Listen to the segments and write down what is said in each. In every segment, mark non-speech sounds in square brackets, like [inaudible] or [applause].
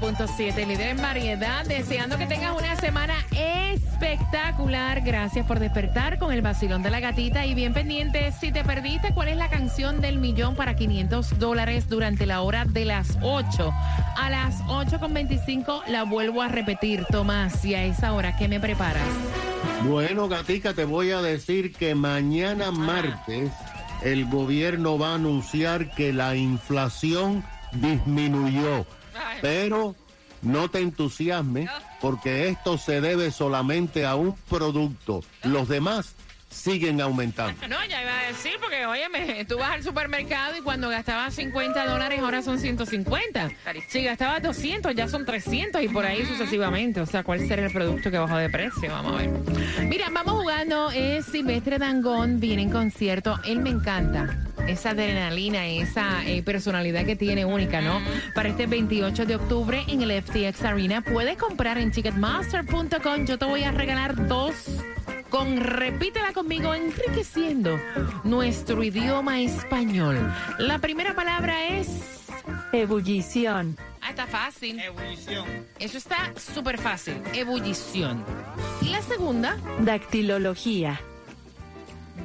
106.7, líder en variedad. Deseando que tengas una semana espectacular. Gracias por despertar con el vacilón de la gatita. Y bien pendiente, si te perdiste, ¿cuál es la canción del millón para 500 dólares durante la hora de las 8? A las 8.25 la vuelvo a repetir, Tomás. Y a esa hora, ¿qué me preparas? Bueno, Gatica, te voy a decir que mañana martes el gobierno va a anunciar que la inflación disminuyó. Pero no te entusiasmes porque esto se debe solamente a un producto. Los demás siguen aumentando. No, ya iba a decir, porque oye, tú vas al supermercado y cuando gastabas 50 dólares ahora son 150. Si gastabas 200 ya son 300 y por ahí sucesivamente. O sea, ¿cuál será el producto que bajó de precio? Vamos a ver. Mira, vamos jugando. Es Silvestre Dangón, viene en concierto. Él me encanta. Esa adrenalina, esa eh, personalidad que tiene única, ¿no? Para este 28 de octubre en el FTX Arena. Puedes comprar en Ticketmaster.com. Yo te voy a regalar dos con repítela conmigo, enriqueciendo nuestro idioma español. La primera palabra es Ebullición. Ah, está fácil. Ebullición. Eso está súper fácil. Ebullición. Y la segunda, Dactilología.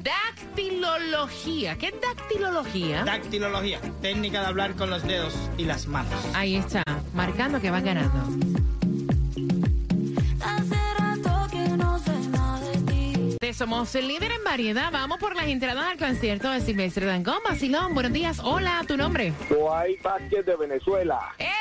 Dactilología. ¿Qué es dactilología? Dactilología. Técnica de hablar con los dedos y las manos. Ahí está, marcando que va ganando. Te Somos el líder en variedad. Vamos por las entradas al concierto de Silvestre Dangón. Basilón, buenos días. Hola, ¿tu nombre? Joay Vázquez de Venezuela. ¡Eh!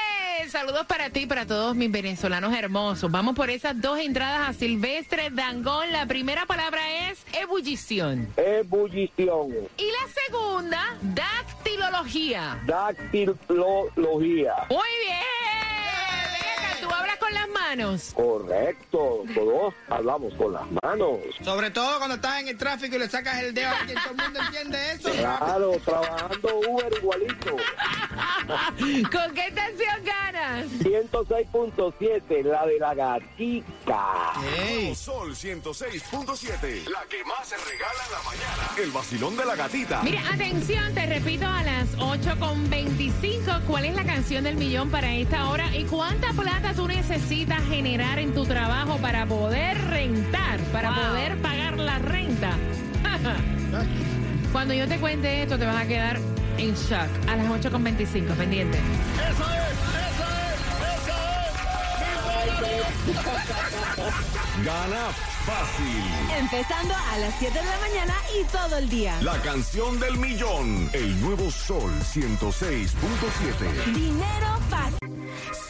Saludos para ti y para todos mis venezolanos hermosos. Vamos por esas dos entradas a Silvestre Dangón. La primera palabra es ebullición. Ebullición. Y la segunda, dactilología. Dactilología. Muy bien. Con las manos. Correcto. Todos hablamos con las manos. Sobre todo cuando estás en el tráfico y le sacas el dedo a alguien. ¿Todo el mundo entiende eso? Claro, trabajando Uber igualito. ¿Con qué estación ganas? 106.7, la de la gatica. Ey. Sol 106.7. La que más se regala en la mañana. El vacilón de la gatita. Mira, atención, te repito a las 8.25 cuál es la canción del millón para esta hora y cuánta plata tú necesitas generar en tu trabajo para poder rentar, para poder pagar la renta. [laughs] Cuando yo te cuente esto te vas a quedar en shock a las 8.25, pendiente. Gana fácil. Empezando a las 7 de la mañana y todo el día. La canción del millón. El nuevo Sol 106.7. Dinero fácil.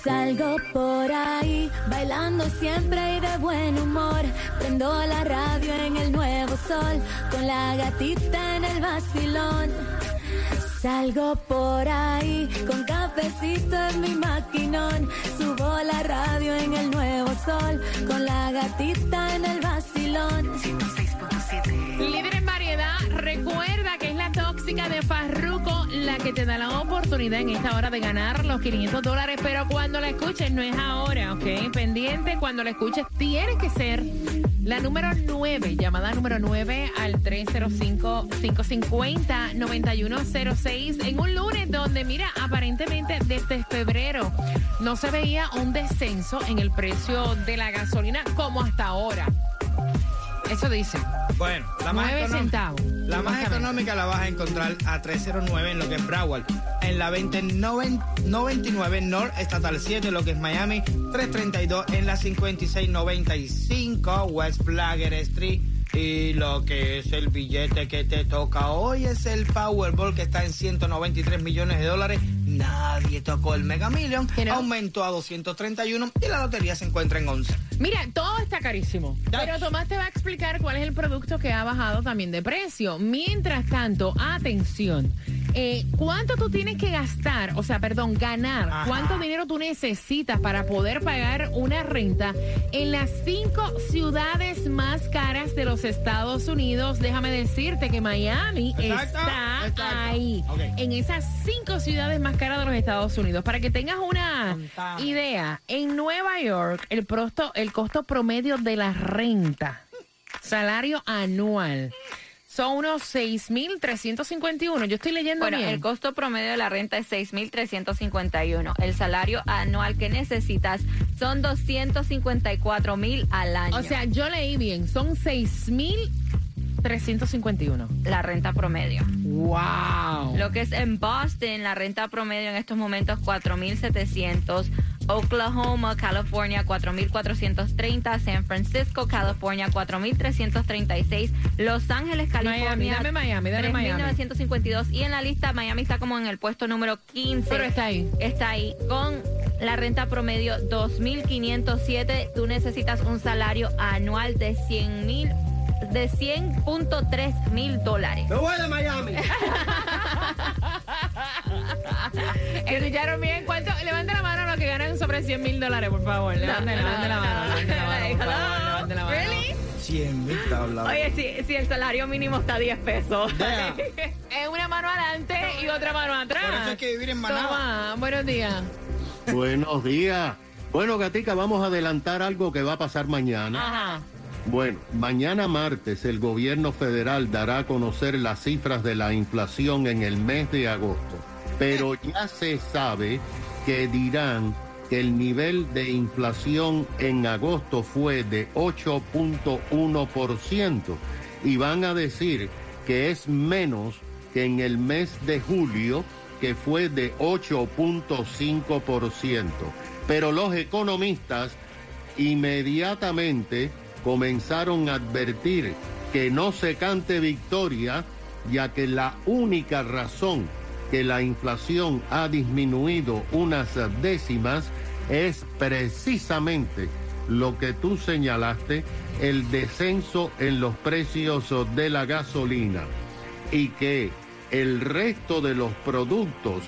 Salgo por ahí, bailando siempre y de buen humor. Prendo la radio en el nuevo sol, con la gatita en el vacilón. Salgo por ahí, con cafecito en mi maquinón. Subo la radio en el nuevo sol, con la gatita en el vacilón. Líder en variedad, recuerda que es la de Farruko la que te da la oportunidad en esta hora de ganar los 500 dólares, pero cuando la escuches no es ahora, ¿ok? Pendiente, cuando la escuches tiene que ser la número 9, llamada número 9 al 305-550-9106 en un lunes donde, mira, aparentemente desde febrero no se veía un descenso en el precio de la gasolina como hasta ahora. Eso dice. Bueno, la más, 9 económica, centavos. La más económica la vas a encontrar a 309 en lo que es Broward. En la 2099 North Estatal 7, lo que es Miami. 332 en la 5695 West Flagger Street. Y lo que es el billete que te toca hoy es el Powerball que está en 193 millones de dólares. Nadie tocó el Mega Million. Aumentó a 231 y la lotería se encuentra en 11. Mira, todo está carísimo. Pero Tomás te va a explicar cuál es el producto que ha bajado también de precio. Mientras tanto, atención. Eh, ¿Cuánto tú tienes que gastar? O sea, perdón, ganar. Ajá. ¿Cuánto dinero tú necesitas para poder pagar una renta en las cinco ciudades más caras de los Estados Unidos? Déjame decirte que Miami Exacto, está exacto. ahí. En esas cinco ciudades más caras de los Estados Unidos. Para que tengas una idea, en Nueva York el, prosto- el costo promedio de la renta, salario anual, son unos 6.351. Yo estoy leyendo Bueno, bien. el costo promedio de la renta es 6.351. El salario anual que necesitas son 254.000 al año. o sea, yo leí bien, son 6.351. la renta promedio. ¡Wow! Lo que es en Boston, la renta promedio en estos momentos 4.700. Oklahoma, California, 4.430. San Francisco, California, 4.336. Los Ángeles, California, Miami, dame Miami, dame Miami. 3.952. Y en la lista, Miami está como en el puesto número 15. Pero está ahí. Está ahí con la renta promedio 2.507. Tú necesitas un salario anual de 100 mil de 100.3 mil dólares. ¡Me voy de Miami! [laughs] ¿Escucharon bien? ¿Cuánto? Levante la mano a los que ganan sobre 100 mil dólares, por favor. Levante, levante la mano, levante la mano, por favor, levante la mano. Really? 100 mil tablas. Oye, si, si el salario mínimo está a 10 pesos. Yeah. [laughs] Es una mano adelante y otra mano atrás. Por eso hay que vivir en. Toma, buenos días. Buenos días. Bueno, Gatica, vamos a adelantar algo que va a pasar mañana. Ajá. Bueno, mañana martes el gobierno federal dará a conocer las cifras de la inflación en el mes de agosto, pero ya se sabe que dirán que el nivel de inflación en agosto fue de 8.1% y van a decir que es menos que en el mes de julio que fue de 8.5%. Pero los economistas inmediatamente comenzaron a advertir que no se cante victoria, ya que la única razón que la inflación ha disminuido unas décimas es precisamente lo que tú señalaste, el descenso en los precios de la gasolina y que el resto de los productos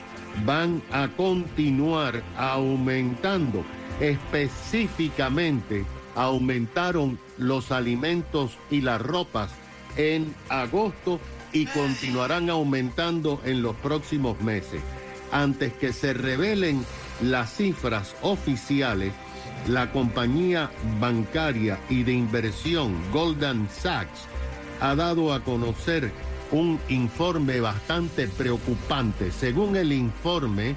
van a continuar aumentando. Específicamente aumentaron los alimentos y las ropas en agosto y continuarán aumentando en los próximos meses. Antes que se revelen las cifras oficiales, la compañía bancaria y de inversión Goldman Sachs ha dado a conocer un informe bastante preocupante. Según el informe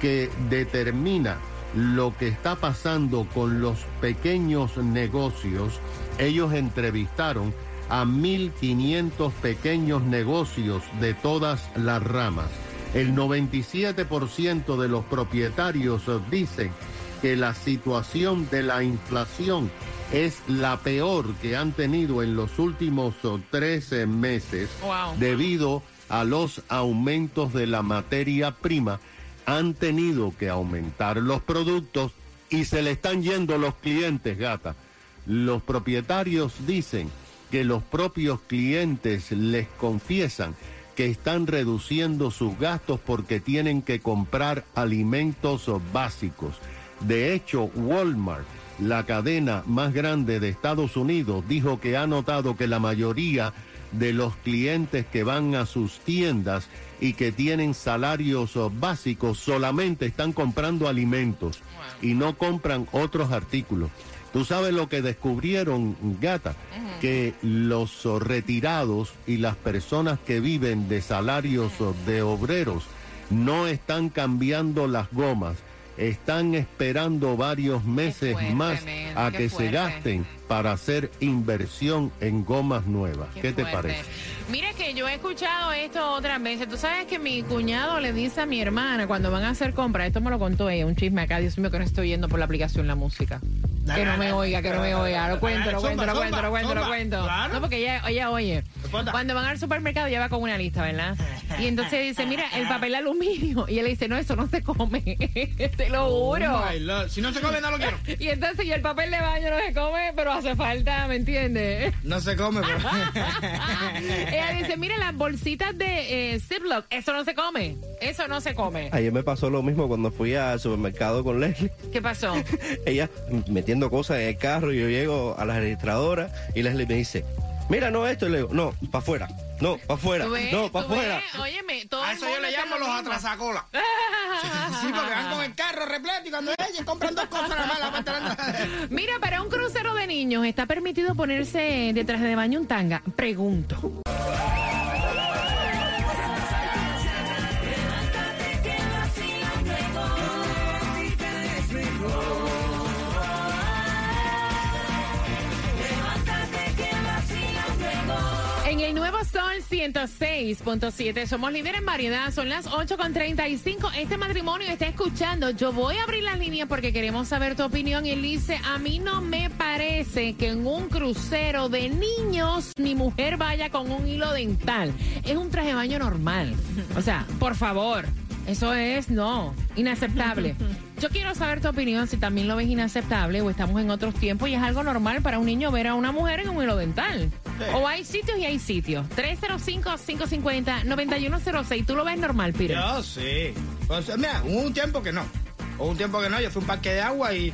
que determina lo que está pasando con los pequeños negocios, ellos entrevistaron a 1.500 pequeños negocios de todas las ramas. El 97% de los propietarios dicen que la situación de la inflación es la peor que han tenido en los últimos 13 meses Wow. debido a los aumentos de la materia prima. Han tenido que aumentar los productos y se le están yendo los clientes, gata. Los propietarios dicen que los propios clientes les confiesan que están reduciendo sus gastos porque tienen que comprar alimentos básicos. De hecho, Walmart, la cadena más grande de Estados Unidos, dijo que ha notado que la mayoría de los clientes que van a sus tiendas y que tienen salarios básicos solamente están comprando alimentos y no compran otros artículos. Tú sabes lo que descubrieron, gata, que los retirados y las personas que viven de salarios de obreros no están cambiando las gomas, están esperando varios meses fuerte, más a que fuerte. se gasten para hacer inversión en gomas nuevas. ¿Qué, te parece? Mira que yo he escuchado esto otras veces. Tú sabes que mi cuñado le dice a mi hermana cuando van a hacer compras, esto me lo contó ella, un chisme acá, Dios mío, que no estoy oyendo por la aplicación la música. Que no me oiga, que no me oiga. Lo cuento, lo cuento, lo cuento, lo cuento, lo cuento. No, porque ella, ella oye. Cuando van al supermercado, ella va con una lista, ¿verdad? Y entonces dice, mira, el papel aluminio. Y él le dice, no, eso no se come. [laughs] Te lo juro. Oh Lord. Si no se come, no lo quiero. [laughs] Y entonces, y el papel de baño no se come, pero hace falta, ¿me entiendes? No se come, pero... [laughs] Ella dice, mira, las bolsitas de eh, Ziploc, eso no se come. Eso no se come. Ayer me pasó lo mismo cuando fui al supermercado con Leslie. ¿Qué pasó? [laughs] Ella metiendo cosas en el carro y yo llego a la registradora y Leslie me dice, mira, no esto. Y le digo, no, para afuera. No, para afuera. No, para afuera. Óyeme, todo A eso yo le llamo lo los atrasacolas. [laughs] Sí, porque van con el carro repleto y cuando ellos compran dos cosas nada más la. Mira, para un crucero de niños, ¿está permitido ponerse detrás de baño un tanga? Pregunto. Sol 106.7 somos líderes en variedad, son las 8.35. Este matrimonio está escuchando. Yo voy a abrir las líneas porque queremos saber tu opinión. Y él dice, a mí no me parece que en un crucero de niños mi mujer vaya con un hilo dental. Es un traje de baño normal. O sea, por favor. Eso es, no, inaceptable. [laughs] Yo quiero saber tu opinión si también lo ves inaceptable o estamos en otros tiempos y es algo normal para un niño ver a una mujer en un hilo dental. O hay sitios y hay sitios. 305-550-9106. ¿Tú lo ves normal, Peter? Yo sí. Entonces, mira, hubo un tiempo que no. Hubo un tiempo que no. Yo fui a un parque de agua y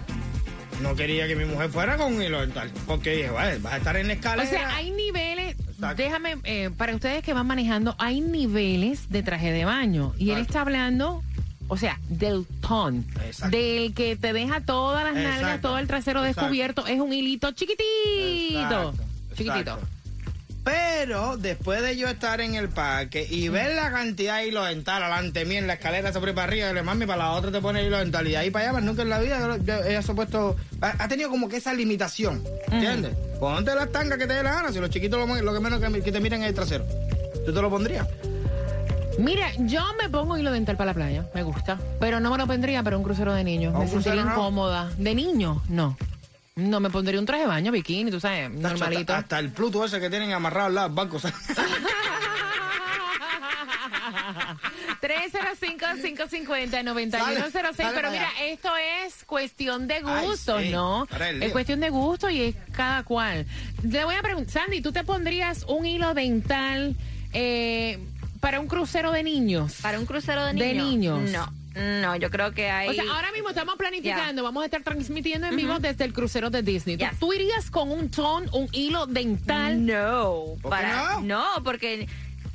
no quería que mi mujer fuera con un hilo dental. Porque dije, vale, vas a estar en la O escalera. sea, hay niveles, déjame, eh, para ustedes que van manejando, hay niveles de traje de baño. Y él está hablando, o sea, del ton, del que te deja todas las nalgas, Exacto. todo el trasero Exacto. descubierto. Es un hilito chiquitito. Exacto, Chiquitito. Pero después de yo estar en el parque y ver la cantidad de hilo dental alante mí en la escalera sobre para arriba, yo le mami, para la otra te pone hilo dental y ahí para allá, más nunca en la vida yo- yo- ella se ha puesto, ha, ha tenido como que esa limitación, ¿entiendes? Ponte las tangas que te dé la gana, si los chiquitos lo, lo que menos que, que te miren es el trasero. ¿Tú te lo pondrías? Mira, yo me pongo hilo dental para la playa, me gusta. Pero no me lo pondría para un crucero de niños. ¿A un Me sentiría no? incómoda. ¿De niño? No. No, me pondría un traje de baño, bikini, tú sabes, normalito. Hasta, hasta el Pluto ese que tienen amarrado al lado del banco. 305-550-9106. Dale, dale Pero mira, allá. esto es cuestión de Ay, gusto, sí, ¿no? Es cuestión de gusto y es cada cual. Le voy a preguntar, Sandy, ¿tú te pondrías un hilo dental eh, para un crucero de niños? Para un crucero de De niños. niños. No, no, yo creo que hay. O sea, ahora mismo estamos planificando, vamos a estar transmitiendo en vivo desde el crucero de Disney. ¿Tú- Yes. ¿Tú irías con un ton, un hilo dental? No, ¿Por qué para, no? no, porque,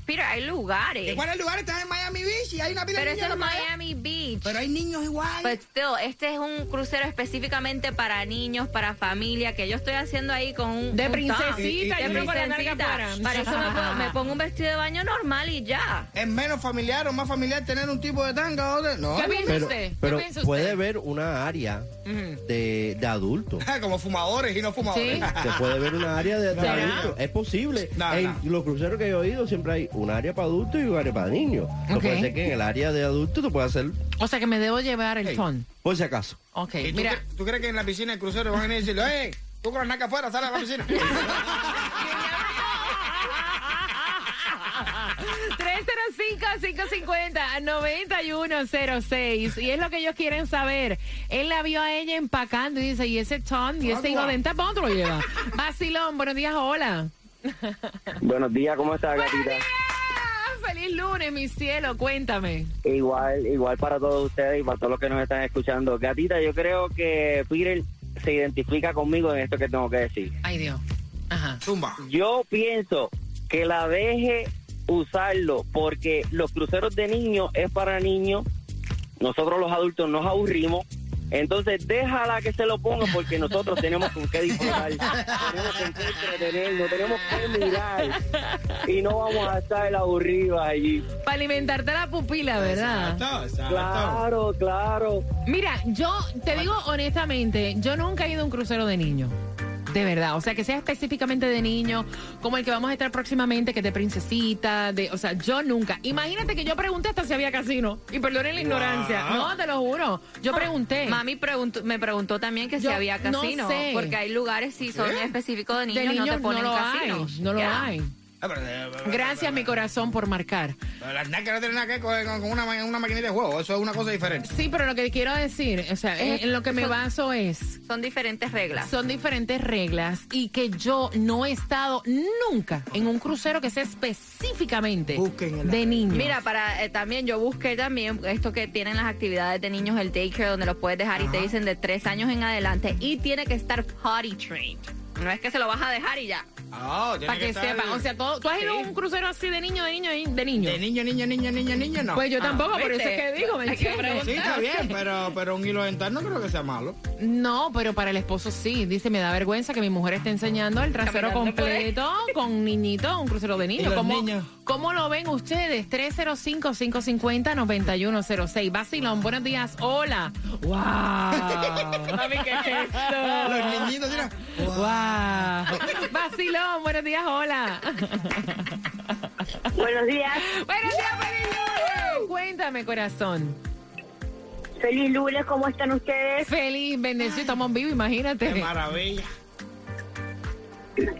Peter, hay lugares. ¿Y cuáles lugares estás en Miami Beach y hay una pila Pero de eso niños es la playa? Miami Beach. Pero hay niños igual. But still, este es un crucero específicamente para niños, para familia, que yo estoy haciendo ahí con un De un princesita, top. y de con la. Para eso me pongo, me pongo un vestido de baño normal y ya. ¿Es menos familiar o más familiar tener un tipo de tanga o de.? No. ¿Qué piensa Pero, usted? ¿Qué pero piensa puede usted? haber una área de, de adultos. [laughs] Como fumadores y no fumadores. Sí. Se puede ver una área de, [laughs] adultos. Es posible. No, en no. los cruceros que yo he ido siempre hay un área para adultos y un área para niños. No Ok. puede ser que en el área de adultos tú puedas hacer, O sea que me debo llevar el Hey. ton. por si acaso. Ok, ¿Y tú, mira. cre- tú crees que en la piscina del crucero van a venir y decirle, ¡eh! Tú con las nacas afuera, sale a la piscina. [laughs] 305-550-9106. Y es lo que ellos quieren saber. Él la vio a ella empacando y dice, ¿y ese ton y ese hilo para dónde lo lleva? [laughs] Vacilón, buenos días, hola. Buenos días, ¿cómo estás, ¡Buenos gatita? ¡Feliz lunes, mi cielo! Cuéntame. Igual, igual para todos ustedes y para todos los que nos están escuchando. Gatita, yo creo que Peter se identifica conmigo en esto que tengo que decir. Ay, Dios. Ajá. Zumba. Yo pienso que la deje usarlo porque los cruceros de niños es para niños. Nosotros los adultos nos aburrimos. Entonces, déjala que se lo ponga porque nosotros tenemos con qué disfrutar, [laughs] tenemos con qué entretenernos, tenemos que mirar y no vamos a estar aburridos allí. Para alimentarte la pupila, ¿verdad? Exacto, exacto. Claro, claro. Mira, yo te digo honestamente, yo nunca he ido a un crucero de niños. De verdad, o sea, que sea específicamente de niño, como el que vamos a estar próximamente, que es de princesita, de, o sea, yo nunca. Imagínate que yo pregunté hasta si había casino. Y perdonen la ignorancia. No, te lo juro. Yo pregunté. Mami preguntó, me preguntó también que si había no casino, sé. porque hay lugares si son específicos de niños, de niños no te ponen lo casino. hay. No lo hay. Gracias, mi corazón, por marcar. Las nalgas no tienen nada que ver con, una, una maquinita de juego. Eso es una cosa diferente. Sí, pero lo que quiero decir, o sea, en, en lo que me son- baso es, Son diferentes reglas. son diferentes reglas y que yo no he estado nunca en un crucero que sea específicamente de niños. Mira, para eh, también yo busqué también esto que tienen las actividades de niños, el daycare, donde los puedes dejar y te dicen de tres años en adelante y tiene que estar potty trained. No es que se lo vas a dejar y ya. Tiene para que, estar- sepan, o sea, todo, ¿tú has ido a Sí. un crucero así de niño, de niño, de niño? De niño, niño, niño, niño, niño, no. Pues yo Ah, tampoco, por eso es que digo, ¿me que entiendes? Sí, está bien, [laughs] pero, pero un hilo dental no creo que sea malo. No, pero para el esposo sí. Dice, me da vergüenza que mi mujer esté enseñando el trasero Caminando completo con niñito, un crucero de [laughs] ¿Y niños. los ¿Cómo, niños? ¿Cómo lo ven ustedes? 305-550-9106. Basilón, buenos días. Hola. ¡Wow! [laughs] Mami, ¿qué es esto? Los niñitos, mira. ¡Wow! Basilón, buenos días. Hola. [laughs] Buenos días, buenos días, feliz lunes. Cuéntame, corazón. feliz lunes, ¿cómo están ustedes? Feliz, bendecido, estamos vivos, imagínate. Qué maravilla.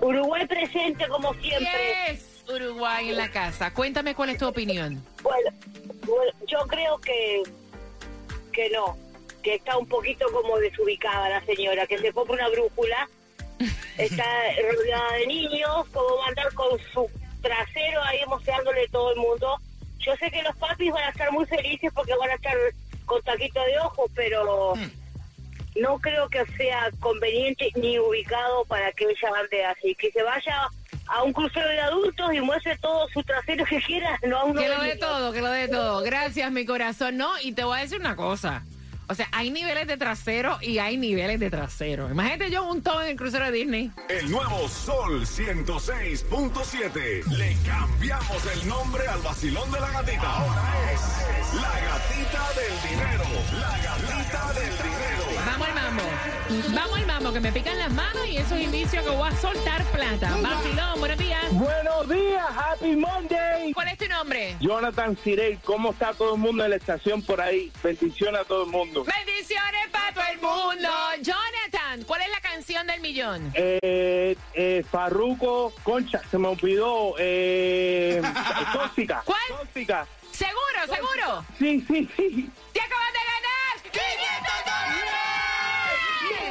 Uruguay presente como siempre. Yes, Uruguay en la casa. Cuéntame cuál es tu opinión. Bueno, bueno, yo creo que que no, que está un poquito como desubicada la señora, que se compra una brújula, está rodeada de niños, como va a andar con su trasero ahí mostrándole todo el mundo. Yo sé que los papis van a estar muy felices porque van a estar con taquito de ojos, pero no creo que sea conveniente ni ubicado para que ella ande así. Que se vaya a un crucero de adultos y muestre todo su trasero que quiera, no a uno Que de lo de niños. todo, que lo de todo. Gracias, mi corazón. No, y te voy a decir una cosa. O sea, hay niveles de trasero y hay niveles de trasero. Imagínate yo un todo en el crucero de Disney. El nuevo Sol 106.7. Le cambiamos el nombre al vacilón de la gatita. Ahora es la gatita del dinero. La gatita del dinero. Vamos al mambo. Que me pican las manos y eso es indicio que voy a soltar plata. Vacilón, buenos días. Buenos días, Happy Monday. ¿Cuál es tu nombre? Jonathan Cirey, ¿cómo está todo el mundo en la estación por ahí? Bendiciones a todo el mundo. Bendiciones para todo el mundo. Jonathan, ¿cuál es la canción del millón? Eh, eh, Farruko, Concha, se me olvidó. Eh, [laughs] tóxica. ¿Cuál? Tóxica. Seguro, seguro. Sí, sí, sí. ¡Te acabas de ganar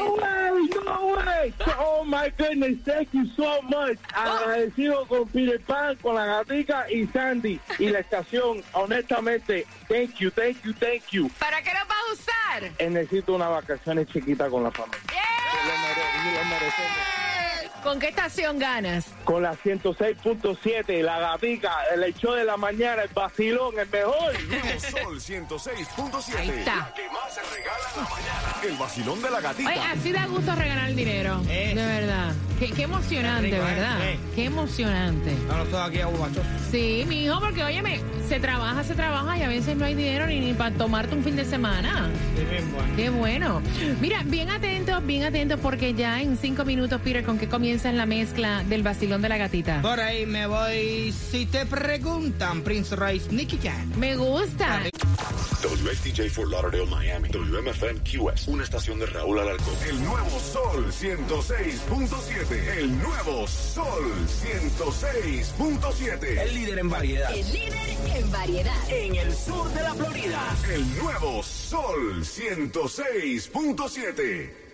No way, no way. Oh my goodness, thank you so much. Agradecido con Peter Pan, con la gatica y Sandy y la estación. Honestamente, thank you, thank you, thank you. ¿Para qué lo vas a usar? Eh, necesito unas vacaciones chiquitas con la familia. Lo mere- lo merecemos. ¿Con qué estación ganas? Con la 106.7, la gatica, el show de la mañana, el vacilón, el mejor. [laughs] Nuevo Sol 106.7. Ahí está. La que más se regala en la mañana. El vacilón de la gatita. Oye, así da gusto regalar el dinero. De verdad. Qué, qué emocionante, rico, ¿eh? ¿verdad? Qué emocionante. Ahora todos aquí aguachos. Sí, mi hijo, porque óyeme, se trabaja, se trabaja y a veces no hay dinero ni, ni para tomarte un fin de semana. Sí mismo. ¿eh? Qué bueno. Mira, bien atentos, bien atentos, porque ya en cinco minutos, Peter, ¿con qué comienza la mezcla del vacilón de la gatita? Por ahí me voy. Si te preguntan, Prince Royce, Nicky Jam. Me gusta. WSTJ for Lauderdale, Miami. WMFM QS. Una estación de Raúl Alarcón. El nuevo Sol 106.7. El nuevo Sol 106.7. El líder en variedad. El líder en variedad. En el sur de la Florida. El nuevo Sol 106.7.